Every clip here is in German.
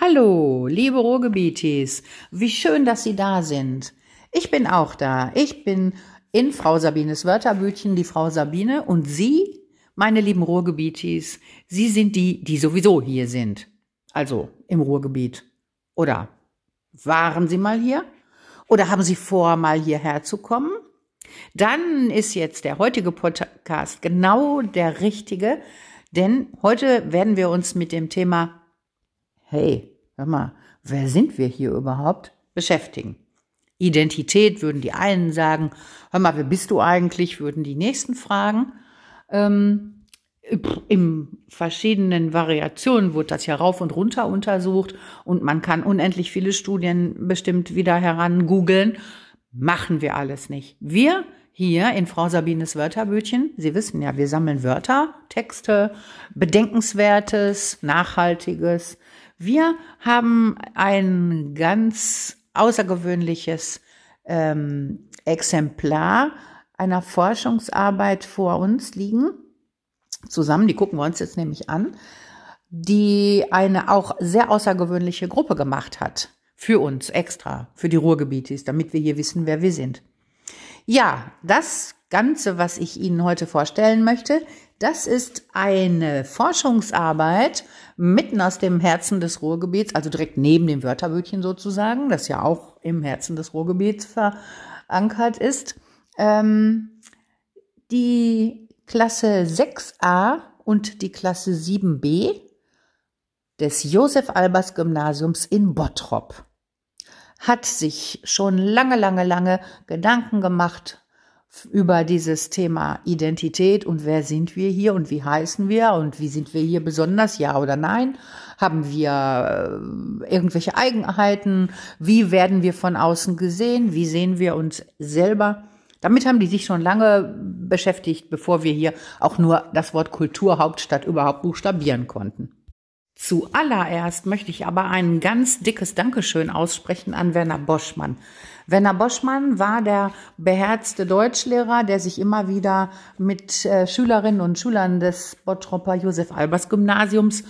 Hallo, liebe Ruhrgebietis, wie schön, dass Sie da sind. Ich bin auch da. Ich bin in Frau Sabines Wörterbütchen, die Frau Sabine, und Sie, meine lieben Ruhrgebietis, Sie sind die, die sowieso hier sind. Also im Ruhrgebiet. Oder waren Sie mal hier? Oder haben Sie vor, mal hierher zu kommen? Dann ist jetzt der heutige Podcast genau der richtige, denn heute werden wir uns mit dem Thema Hey, hör mal, wer sind wir hier überhaupt? beschäftigen. Identität würden die einen sagen, hör mal, wer bist du eigentlich? würden die nächsten fragen. Ähm, in verschiedenen Variationen wurde das ja rauf und runter untersucht und man kann unendlich viele Studien bestimmt wieder heran googeln. Machen wir alles nicht. Wir hier in Frau Sabines Wörterbütchen, Sie wissen ja, wir sammeln Wörter, Texte, Bedenkenswertes, Nachhaltiges. Wir haben ein ganz außergewöhnliches ähm, Exemplar einer Forschungsarbeit vor uns liegen zusammen, die gucken wir uns jetzt nämlich an, die eine auch sehr außergewöhnliche Gruppe gemacht hat. Für uns extra, für die Ruhrgebietis, damit wir hier wissen, wer wir sind. Ja, das Ganze, was ich Ihnen heute vorstellen möchte, das ist eine Forschungsarbeit mitten aus dem Herzen des Ruhrgebiets, also direkt neben dem Wörterbütchen sozusagen, das ja auch im Herzen des Ruhrgebiets verankert ist. Ähm, die Klasse 6a und die Klasse 7b des Josef Albers Gymnasiums in Bottrop hat sich schon lange, lange, lange Gedanken gemacht über dieses Thema Identität und wer sind wir hier und wie heißen wir und wie sind wir hier besonders, ja oder nein? Haben wir äh, irgendwelche Eigenheiten? Wie werden wir von außen gesehen? Wie sehen wir uns selber? Damit haben die sich schon lange beschäftigt, bevor wir hier auch nur das Wort Kulturhauptstadt überhaupt buchstabieren konnten. Zuallererst möchte ich aber ein ganz dickes Dankeschön aussprechen an Werner Boschmann. Werner Boschmann war der beherzte Deutschlehrer, der sich immer wieder mit äh, Schülerinnen und Schülern des Bottropper Josef Albers Gymnasiums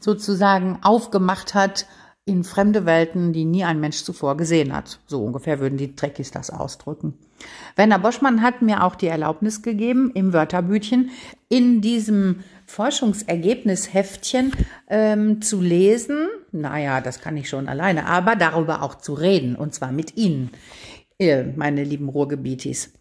sozusagen aufgemacht hat, in fremde Welten, die nie ein Mensch zuvor gesehen hat. So ungefähr würden die Trekkies das ausdrücken. Werner Boschmann hat mir auch die Erlaubnis gegeben, im Wörterbütchen in diesem Forschungsergebnisheftchen ähm, zu lesen. Naja, das kann ich schon alleine, aber darüber auch zu reden, und zwar mit Ihnen, äh, meine lieben Ruhrgebietis.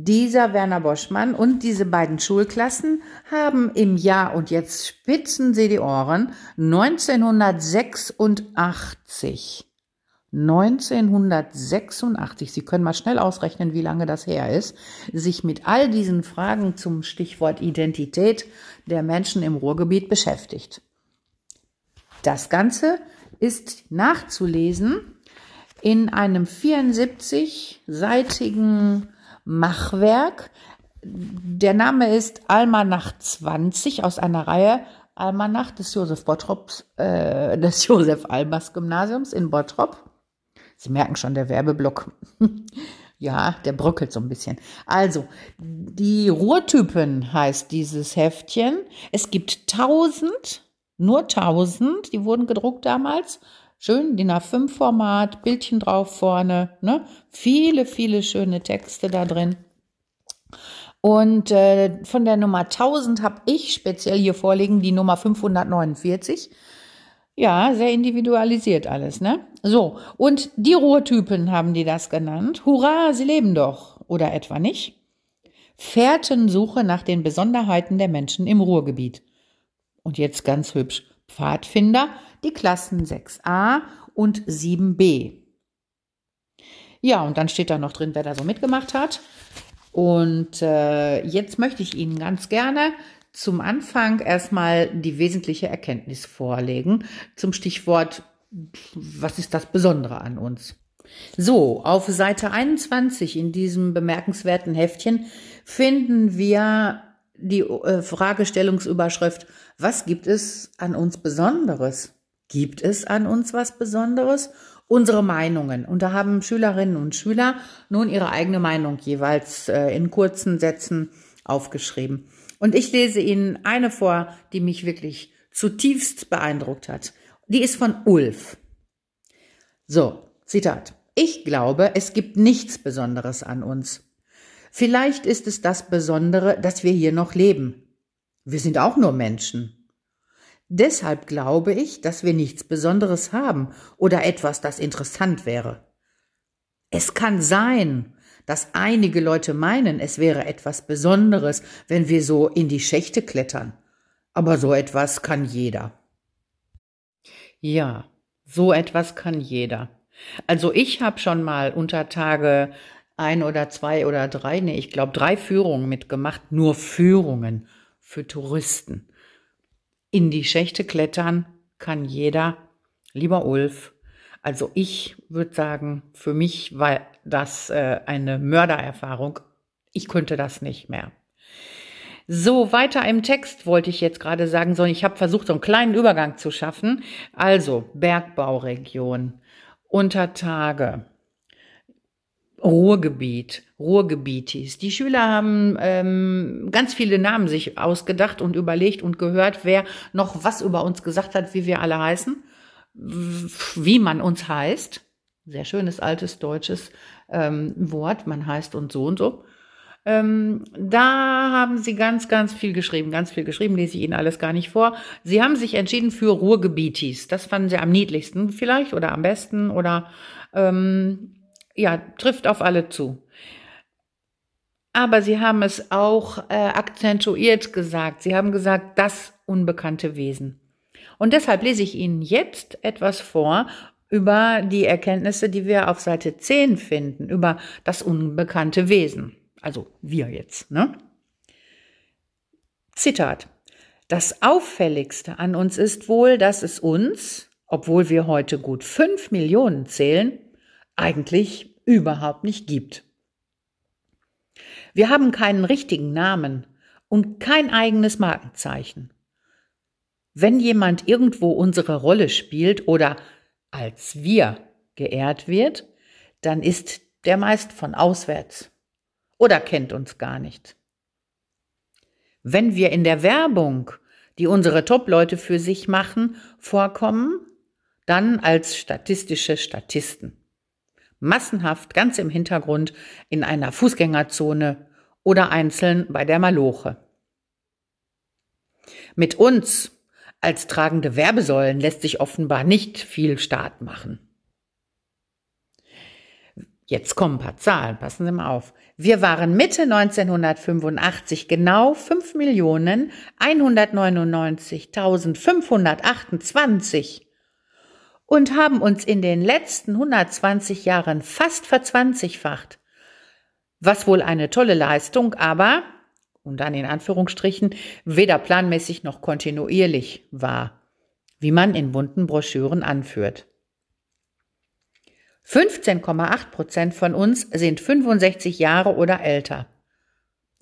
Dieser Werner Boschmann und diese beiden Schulklassen haben im Jahr, und jetzt spitzen Sie die Ohren, 1986 1986, Sie können mal schnell ausrechnen, wie lange das her ist, sich mit all diesen Fragen zum Stichwort Identität der Menschen im Ruhrgebiet beschäftigt. Das Ganze ist nachzulesen in einem 74-seitigen Machwerk. Der Name ist Almanach 20 aus einer Reihe Almanach des Josef Bottrops, äh, des Josef Albers Gymnasiums in Bottrop. Sie merken schon, der Werbeblock. ja, der bröckelt so ein bisschen. Also, die Ruhrtypen heißt dieses Heftchen. Es gibt tausend, nur tausend, die wurden gedruckt damals. Schön DIN A5-Format, Bildchen drauf vorne, ne? Viele, viele schöne Texte da drin. Und äh, von der Nummer 1000 habe ich speziell hier vorliegen die Nummer 549. Ja, sehr individualisiert alles, ne? So, und die Ruhrtypen haben die das genannt. Hurra, sie leben doch. Oder etwa nicht? Fährtensuche nach den Besonderheiten der Menschen im Ruhrgebiet. Und jetzt ganz hübsch. Pfadfinder, die Klassen 6a und 7b. Ja, und dann steht da noch drin, wer da so mitgemacht hat. Und äh, jetzt möchte ich Ihnen ganz gerne zum Anfang erstmal die wesentliche Erkenntnis vorlegen zum Stichwort, was ist das Besondere an uns? So, auf Seite 21 in diesem bemerkenswerten Heftchen finden wir die äh, Fragestellungsüberschrift, was gibt es an uns Besonderes? Gibt es an uns was Besonderes? Unsere Meinungen. Und da haben Schülerinnen und Schüler nun ihre eigene Meinung jeweils äh, in kurzen Sätzen aufgeschrieben. Und ich lese Ihnen eine vor, die mich wirklich zutiefst beeindruckt hat. die ist von Ulf. So, Zitat. Ich glaube, es gibt nichts Besonderes an uns. Vielleicht ist es das Besondere, dass wir hier noch leben. Wir sind auch nur Menschen. Deshalb glaube ich, dass wir nichts Besonderes haben oder etwas, das interessant wäre. Es kann sein, dass einige Leute meinen, es wäre etwas Besonderes, wenn wir so in die Schächte klettern. Aber so etwas kann jeder. Ja, so etwas kann jeder. Also ich habe schon mal unter Tage ein oder zwei oder drei, nee, ich glaube drei Führungen mitgemacht, nur Führungen für Touristen. In die Schächte klettern kann jeder. Lieber Ulf, also ich würde sagen, für mich war das äh, eine Mördererfahrung. Ich könnte das nicht mehr. So, weiter im Text wollte ich jetzt gerade sagen, sondern ich habe versucht, so einen kleinen Übergang zu schaffen. Also, Bergbauregion, Untertage, Ruhrgebiet, Ruhrgebietis. Die Schüler haben ähm, ganz viele Namen sich ausgedacht und überlegt und gehört, wer noch was über uns gesagt hat, wie wir alle heißen, wie man uns heißt. Sehr schönes altes deutsches ähm, Wort, man heißt uns so und so. Ähm, da haben sie ganz, ganz viel geschrieben, ganz viel geschrieben, lese ich Ihnen alles gar nicht vor. Sie haben sich entschieden für Ruhrgebietis. Das fanden sie am niedlichsten vielleicht oder am besten oder ähm, ja, trifft auf alle zu. Aber sie haben es auch äh, akzentuiert gesagt. Sie haben gesagt, das unbekannte Wesen. Und deshalb lese ich Ihnen jetzt etwas vor über die Erkenntnisse, die wir auf Seite 10 finden, über das unbekannte Wesen. Also wir jetzt, ne? Zitat. Das Auffälligste an uns ist wohl, dass es uns, obwohl wir heute gut fünf Millionen zählen, eigentlich überhaupt nicht gibt. Wir haben keinen richtigen Namen und kein eigenes Markenzeichen. Wenn jemand irgendwo unsere Rolle spielt oder als wir geehrt wird, dann ist der meist von auswärts oder kennt uns gar nicht. Wenn wir in der Werbung, die unsere Top-Leute für sich machen, vorkommen, dann als statistische Statisten. Massenhaft ganz im Hintergrund in einer Fußgängerzone oder einzeln bei der Maloche. Mit uns als tragende Werbesäulen lässt sich offenbar nicht viel Start machen. Jetzt kommen ein paar Zahlen, passen Sie mal auf. Wir waren Mitte 1985 genau 5.199.528 und haben uns in den letzten 120 Jahren fast verzwanzigfacht. Was wohl eine tolle Leistung, aber, und dann in Anführungsstrichen, weder planmäßig noch kontinuierlich war, wie man in bunten Broschüren anführt. 15,8 Prozent von uns sind 65 Jahre oder älter.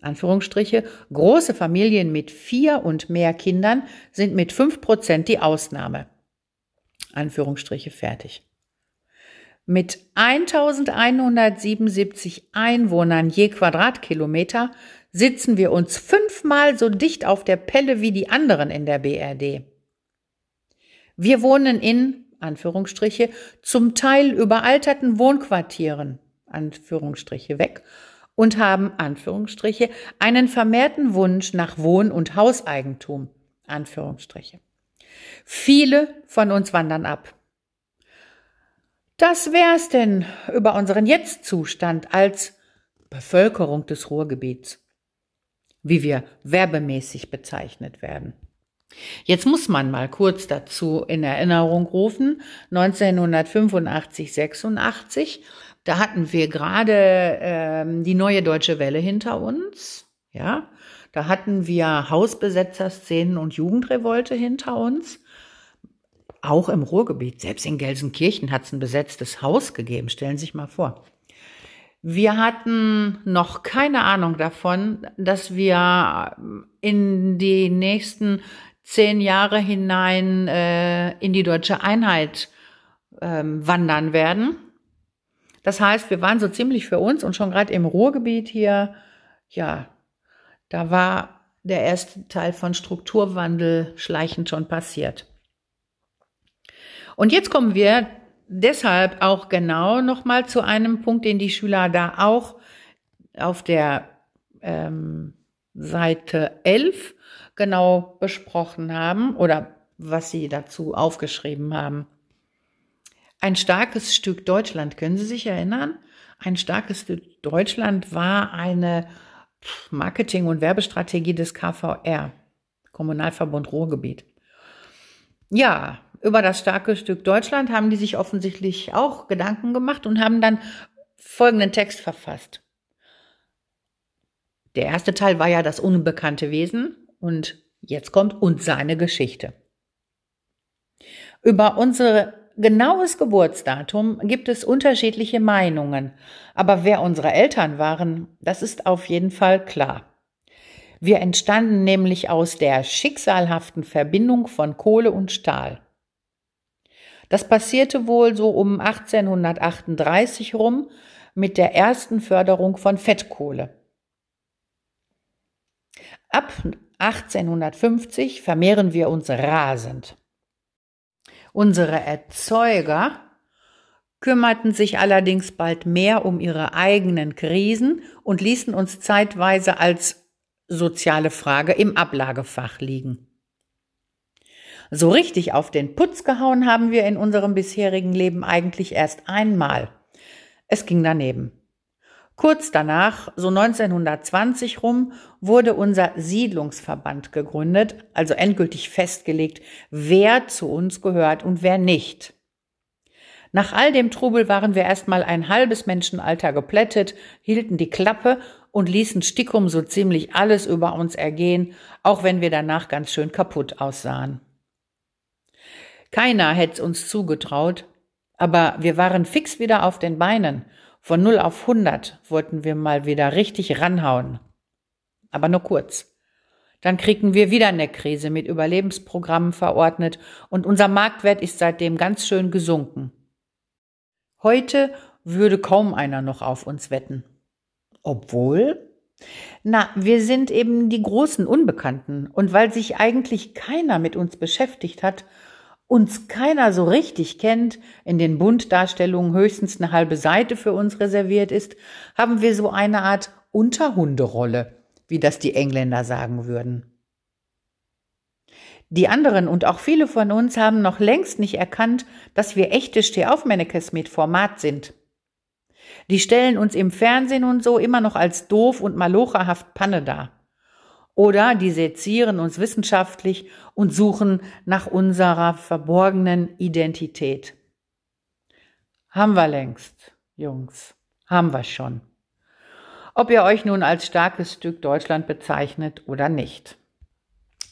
Anführungsstriche, große Familien mit vier und mehr Kindern sind mit 5 Prozent die Ausnahme. Anführungsstriche fertig. Mit 1177 Einwohnern je Quadratkilometer sitzen wir uns fünfmal so dicht auf der Pelle wie die anderen in der BRD. Wir wohnen in Anführungsstriche, zum Teil überalterten Wohnquartieren, Anführungsstriche weg, und haben, Anführungsstriche, einen vermehrten Wunsch nach Wohn- und Hauseigentum, Anführungsstriche. Viele von uns wandern ab. Das wär's denn über unseren Jetzt-Zustand als Bevölkerung des Ruhrgebiets, wie wir werbemäßig bezeichnet werden. Jetzt muss man mal kurz dazu in Erinnerung rufen, 1985, 86, da hatten wir gerade ähm, die neue deutsche Welle hinter uns, ja, da hatten wir Hausbesetzerszenen und Jugendrevolte hinter uns. Auch im Ruhrgebiet, selbst in Gelsenkirchen hat es ein besetztes Haus gegeben, stellen Sie sich mal vor. Wir hatten noch keine Ahnung davon, dass wir in die nächsten zehn Jahre hinein äh, in die deutsche Einheit ähm, wandern werden. Das heißt, wir waren so ziemlich für uns und schon gerade im Ruhrgebiet hier, ja, da war der erste Teil von Strukturwandel schleichend schon passiert. Und jetzt kommen wir deshalb auch genau nochmal zu einem Punkt, den die Schüler da auch auf der ähm, Seite 11 genau besprochen haben oder was sie dazu aufgeschrieben haben. Ein starkes Stück Deutschland, können Sie sich erinnern? Ein starkes Stück Deutschland war eine Marketing- und Werbestrategie des KVR, Kommunalverbund Ruhrgebiet. Ja, über das starke Stück Deutschland haben die sich offensichtlich auch Gedanken gemacht und haben dann folgenden Text verfasst. Der erste Teil war ja das unbekannte Wesen und jetzt kommt und seine Geschichte. Über unser genaues Geburtsdatum gibt es unterschiedliche Meinungen, aber wer unsere Eltern waren, das ist auf jeden Fall klar. Wir entstanden nämlich aus der schicksalhaften Verbindung von Kohle und Stahl. Das passierte wohl so um 1838 rum mit der ersten Förderung von Fettkohle. Ab 1850 vermehren wir uns rasend. Unsere Erzeuger kümmerten sich allerdings bald mehr um ihre eigenen Krisen und ließen uns zeitweise als soziale Frage im Ablagefach liegen. So richtig auf den Putz gehauen haben wir in unserem bisherigen Leben eigentlich erst einmal. Es ging daneben. Kurz danach, so 1920 rum, wurde unser Siedlungsverband gegründet, also endgültig festgelegt, wer zu uns gehört und wer nicht. Nach all dem Trubel waren wir erstmal ein halbes Menschenalter geplättet, hielten die Klappe und ließen Stickum so ziemlich alles über uns ergehen, auch wenn wir danach ganz schön kaputt aussahen. Keiner hätte uns zugetraut, aber wir waren fix wieder auf den Beinen von 0 auf 100 wollten wir mal wieder richtig ranhauen. Aber nur kurz. Dann kriegten wir wieder eine Krise mit Überlebensprogrammen verordnet und unser Marktwert ist seitdem ganz schön gesunken. Heute würde kaum einer noch auf uns wetten. Obwohl, na, wir sind eben die großen Unbekannten und weil sich eigentlich keiner mit uns beschäftigt hat, uns keiner so richtig kennt, in den Bunddarstellungen höchstens eine halbe Seite für uns reserviert ist, haben wir so eine Art Unterhunderolle, wie das die Engländer sagen würden. Die anderen und auch viele von uns haben noch längst nicht erkannt, dass wir echte Stehaufmännekes mit Format sind. Die stellen uns im Fernsehen und so immer noch als doof und malocherhaft Panne dar. Oder die sezieren uns wissenschaftlich und suchen nach unserer verborgenen Identität. Haben wir längst, Jungs, haben wir schon. Ob ihr euch nun als starkes Stück Deutschland bezeichnet oder nicht.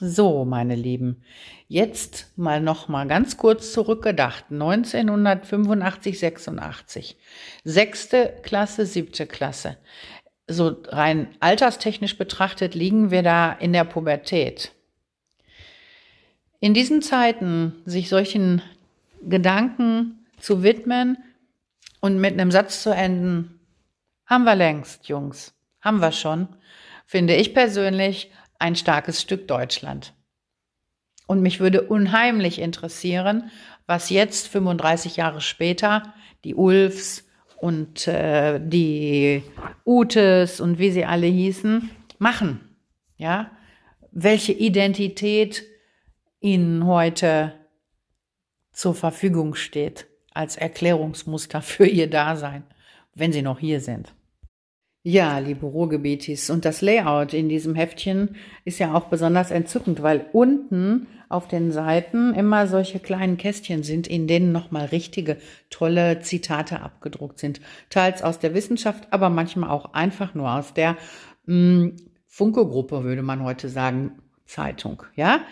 So, meine Lieben, jetzt mal noch mal ganz kurz zurückgedacht. 1985, 86. Sechste Klasse, siebte Klasse so rein alterstechnisch betrachtet liegen wir da in der Pubertät. In diesen Zeiten sich solchen Gedanken zu widmen und mit einem Satz zu enden, haben wir längst, Jungs, haben wir schon, finde ich persönlich ein starkes Stück Deutschland. Und mich würde unheimlich interessieren, was jetzt 35 Jahre später die Ulfs, und äh, die Utes und wie sie alle hießen, machen. Ja, welche Identität ihnen heute zur Verfügung steht als Erklärungsmuster für ihr Dasein, wenn sie noch hier sind. Ja, liebe Ruhrgebietis, und das Layout in diesem Heftchen ist ja auch besonders entzückend, weil unten auf den Seiten immer solche kleinen Kästchen sind, in denen nochmal richtige, tolle Zitate abgedruckt sind. Teils aus der Wissenschaft, aber manchmal auch einfach nur aus der hm, Funke-Gruppe, würde man heute sagen, Zeitung. Ja,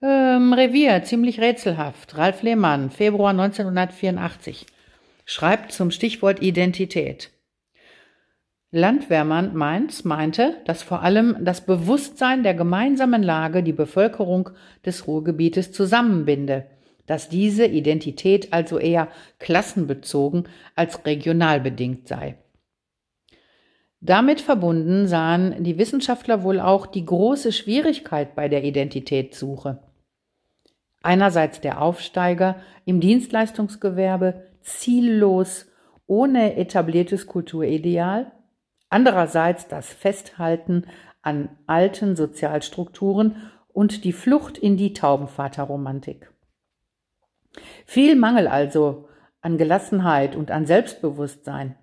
ähm, Revier, ziemlich rätselhaft. Ralf Lehmann, Februar 1984, schreibt zum Stichwort Identität. Landwehrmann Mainz meinte, dass vor allem das Bewusstsein der gemeinsamen Lage die Bevölkerung des Ruhrgebietes zusammenbinde, dass diese Identität also eher klassenbezogen als regional bedingt sei. Damit verbunden sahen die Wissenschaftler wohl auch die große Schwierigkeit bei der Identitätssuche. Einerseits der Aufsteiger im Dienstleistungsgewerbe, ziellos, ohne etabliertes Kulturideal. Andererseits das Festhalten an alten Sozialstrukturen und die Flucht in die Taubenvaterromantik. Viel Mangel also an Gelassenheit und an Selbstbewusstsein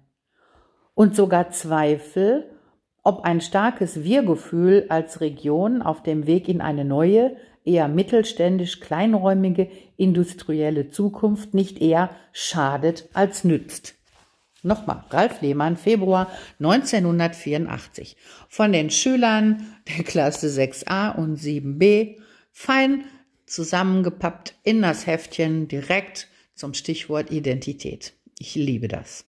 und sogar Zweifel, ob ein starkes Wir-Gefühl als Region auf dem Weg in eine neue, eher mittelständisch kleinräumige industrielle Zukunft nicht eher schadet als nützt. Nochmal, Ralf Lehmann, Februar 1984. Von den Schülern der Klasse 6a und 7b, fein zusammengepappt in das Heftchen direkt zum Stichwort Identität. Ich liebe das.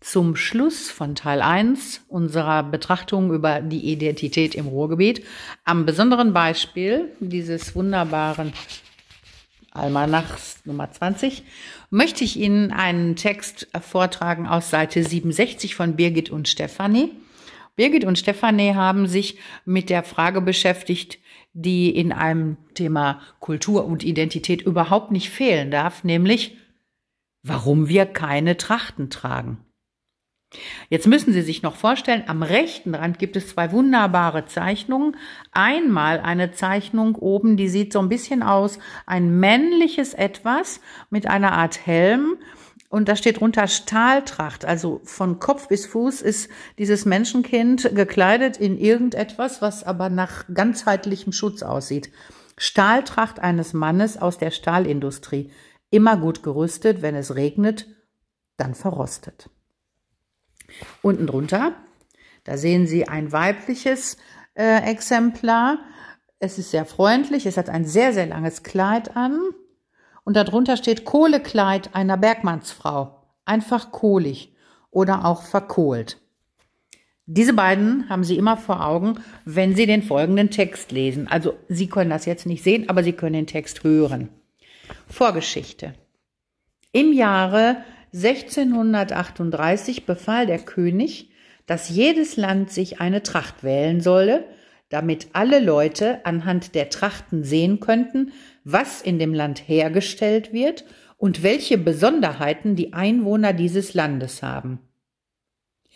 Zum Schluss von Teil 1 unserer Betrachtung über die Identität im Ruhrgebiet, am besonderen Beispiel dieses wunderbaren Almanachs Nummer 20, möchte ich Ihnen einen Text vortragen aus Seite 67 von Birgit und Stefanie. Birgit und Stefanie haben sich mit der Frage beschäftigt, die in einem Thema Kultur und Identität überhaupt nicht fehlen darf, nämlich warum wir keine Trachten tragen. Jetzt müssen Sie sich noch vorstellen, am rechten Rand gibt es zwei wunderbare Zeichnungen. Einmal eine Zeichnung oben, die sieht so ein bisschen aus, ein männliches Etwas mit einer Art Helm. Und da steht drunter Stahltracht. Also von Kopf bis Fuß ist dieses Menschenkind gekleidet in irgendetwas, was aber nach ganzheitlichem Schutz aussieht. Stahltracht eines Mannes aus der Stahlindustrie. Immer gut gerüstet, wenn es regnet, dann verrostet. Unten drunter, da sehen Sie ein weibliches äh, Exemplar. Es ist sehr freundlich, es hat ein sehr, sehr langes Kleid an. Und darunter steht Kohlekleid einer Bergmannsfrau. Einfach kohlig oder auch verkohlt. Diese beiden haben Sie immer vor Augen, wenn Sie den folgenden Text lesen. Also Sie können das jetzt nicht sehen, aber Sie können den Text hören. Vorgeschichte. Im Jahre 1638 befahl der König, dass jedes Land sich eine Tracht wählen solle, damit alle Leute anhand der Trachten sehen könnten, was in dem Land hergestellt wird und welche Besonderheiten die Einwohner dieses Landes haben.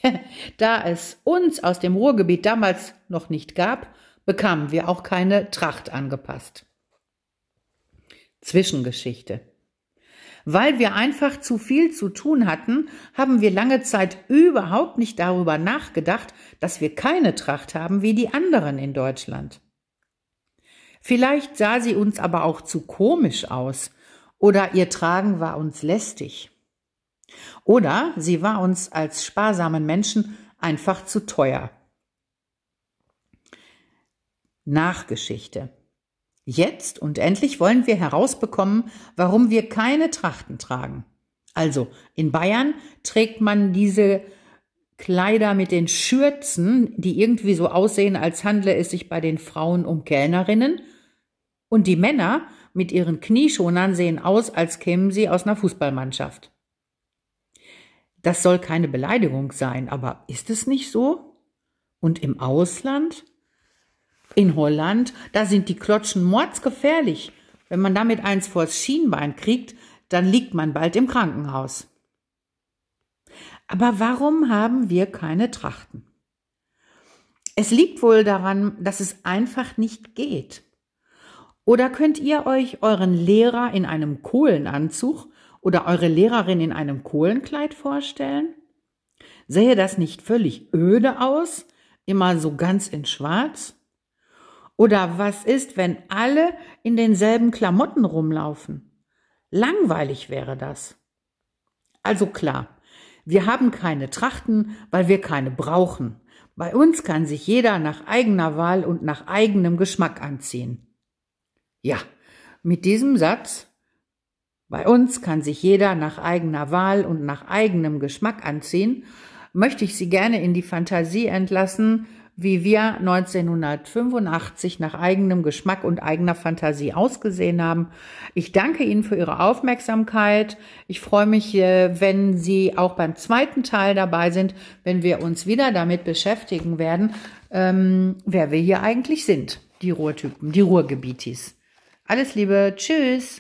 da es uns aus dem Ruhrgebiet damals noch nicht gab, bekamen wir auch keine Tracht angepasst. Zwischengeschichte. Weil wir einfach zu viel zu tun hatten, haben wir lange Zeit überhaupt nicht darüber nachgedacht, dass wir keine Tracht haben wie die anderen in Deutschland. Vielleicht sah sie uns aber auch zu komisch aus oder ihr Tragen war uns lästig. Oder sie war uns als sparsamen Menschen einfach zu teuer. Nachgeschichte. Jetzt und endlich wollen wir herausbekommen, warum wir keine Trachten tragen. Also in Bayern trägt man diese Kleider mit den Schürzen, die irgendwie so aussehen, als handle es sich bei den Frauen um Kellnerinnen. Und die Männer mit ihren Knieschonern sehen aus, als kämen sie aus einer Fußballmannschaft. Das soll keine Beleidigung sein, aber ist es nicht so? Und im Ausland? In Holland, da sind die Klotschen mordsgefährlich. Wenn man damit eins vors Schienbein kriegt, dann liegt man bald im Krankenhaus. Aber warum haben wir keine Trachten? Es liegt wohl daran, dass es einfach nicht geht. Oder könnt ihr euch euren Lehrer in einem Kohlenanzug oder eure Lehrerin in einem Kohlenkleid vorstellen? Sähe das nicht völlig öde aus, immer so ganz in Schwarz? Oder was ist, wenn alle in denselben Klamotten rumlaufen? Langweilig wäre das. Also klar, wir haben keine Trachten, weil wir keine brauchen. Bei uns kann sich jeder nach eigener Wahl und nach eigenem Geschmack anziehen. Ja, mit diesem Satz, bei uns kann sich jeder nach eigener Wahl und nach eigenem Geschmack anziehen, möchte ich Sie gerne in die Fantasie entlassen, wie wir 1985 nach eigenem Geschmack und eigener Fantasie ausgesehen haben. Ich danke Ihnen für Ihre Aufmerksamkeit. Ich freue mich, äh, wenn Sie auch beim zweiten Teil dabei sind, wenn wir uns wieder damit beschäftigen werden, ähm, wer wir hier eigentlich sind, die Ruhrtypen, die Ruhrgebietis. Alles Liebe, tschüss.